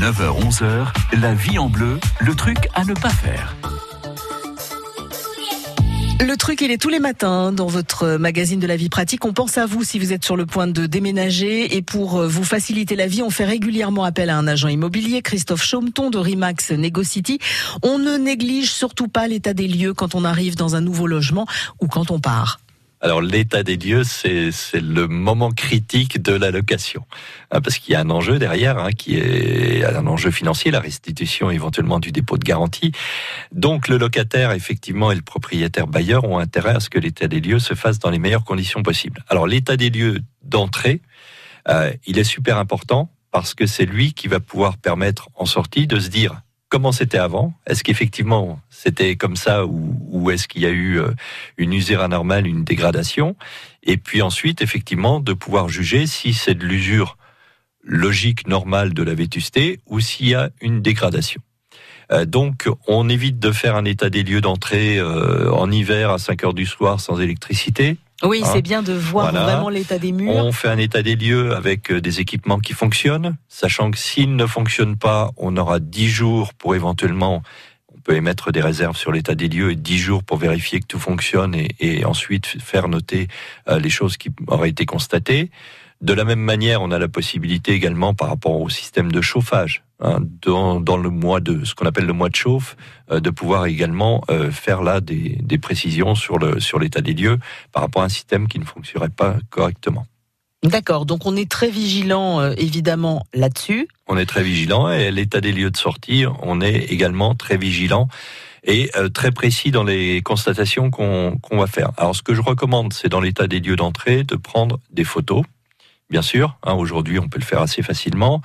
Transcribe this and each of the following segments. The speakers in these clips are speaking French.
9h-11h, la vie en bleu, le truc à ne pas faire. Le truc, il est tous les matins dans votre magazine de la vie pratique. On pense à vous si vous êtes sur le point de déménager et pour euh, vous faciliter la vie, on fait régulièrement appel à un agent immobilier, Christophe Chaumeton de Rimax Negocity. On ne néglige surtout pas l'état des lieux quand on arrive dans un nouveau logement ou quand on part. Alors l'état des lieux, c'est le moment critique de la location, hein, parce qu'il y a un enjeu derrière, hein, qui est un enjeu financier, la restitution éventuellement du dépôt de garantie. Donc le locataire, effectivement, et le propriétaire bailleur ont intérêt à ce que l'état des lieux se fasse dans les meilleures conditions possibles. Alors l'état des lieux d'entrée, euh, il est super important parce que c'est lui qui va pouvoir permettre en sortie de se dire comment c'était avant? Est-ce qu'effectivement c'était comme ça ou, est-ce qu'il y a eu euh, une usure anormale, une dégradation? Et puis ensuite, effectivement, de pouvoir juger si c'est de l'usure logique, normale de la vétusté ou s'il y a une dégradation. Euh, donc, on évite de faire un état des lieux d'entrée euh, en hiver à 5 heures du soir sans électricité. Oui, c'est bien de voir vraiment l'état des murs. On fait un état des lieux avec euh, des équipements qui fonctionnent, sachant que s'ils ne fonctionnent pas, on aura 10 jours pour éventuellement, on peut émettre des réserves sur l'état des lieux et 10 jours pour vérifier que tout fonctionne et, ensuite faire noter euh, les choses qui auraient été constatées. De la même manière, on a la possibilité également par rapport au système de chauffage. Hein, dans, dans, le mois de ce qu'on appelle le mois de chauffe, euh, de pouvoir également euh, faire là des, des, précisions sur le sur l'état des lieux par rapport à un système qui ne fonctionnerait pas correctement. D'accord, donc on est très vigilant euh, évidemment là-dessus. On est très vigilant et l'état des lieux de sortie, on est également très vigilant et très précis dans les constatations qu'on qu'on va faire. Alors ce que je recommande, c'est dans l'état des lieux d'entrée de prendre des photos bien sûr. Hein, Aujourd'hui, on peut le faire assez facilement,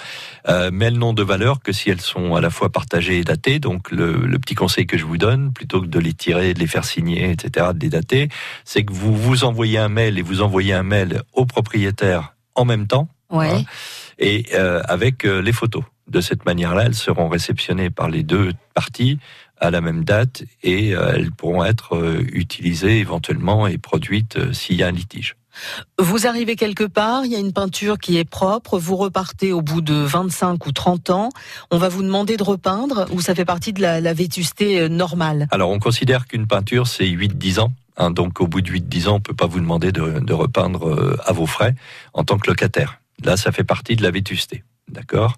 euh, mais elles n'ont de valeur que si elles sont à la fois partagées et datées. Donc, le, le, petit conseil que je vous donne, plutôt que de les tirer, de les faire signer, etc., de les dater, c'est que vous vous envoyez un mail et vous envoyez un mail au propriétaire en même temps, ouais. hein, et euh, avec euh, les photos. De cette manière-là, elles seront réceptionnées par les deux parties à la même date et euh, elles pourront être euh, utilisées éventuellement et produites s'il y a un litige. Vous arrivez quelque part, il y a une peinture qui est propre, vous repartez au bout de 25 ou 30 ans, on va vous demander de repeindre ou ça fait partie de la, vétusté euh, normale? Alors on considère qu'une peinture c'est 8-10 ans. Hein, donc au bout de 8-10 ans, on peut pas vous demander de, de repeindre euh, à vos frais en tant que locataire. Là, ça fait partie de la vétusté. D'accord?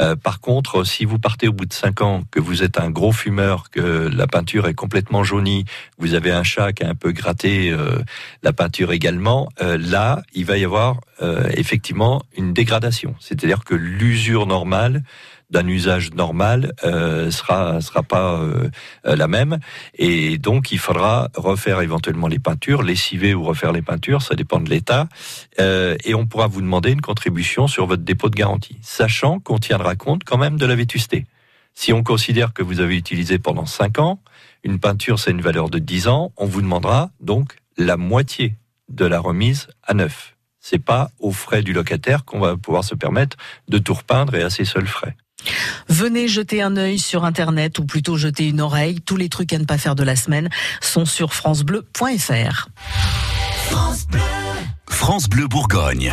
Euh, par contre, si vous partez au bout de cinq ans, que vous êtes un gros fumeur, que la peinture est complètement jaunie, vous avez un chat qui a un peu gratté euh, la peinture également, euh, là, il va y avoir euh, effectivement une dégradation. C'est-à-dire que l'usure normale d'un usage normal euh, sera sera pas euh, la même. Et donc il faudra refaire éventuellement les peintures, lessiver ou refaire les peintures, ça dépend de l'état. Euh, et on pourra vous demander une contribution sur votre dépôt de garantie, sachant qu'on tiendra compte quand même de la vétusté. Si on considère que vous avez utilisé pendant 5 ans, une peinture c'est une valeur de 10 ans, on vous demandera donc la moitié de la remise à neuf. C'est pas aux frais du locataire qu'on va pouvoir se permettre de tout repeindre et à ses seuls frais. Venez jeter un œil sur Internet ou plutôt jeter une oreille. Tous les trucs à ne pas faire de la semaine sont sur francebleu.fr. France Bleu, France Bleu Bourgogne.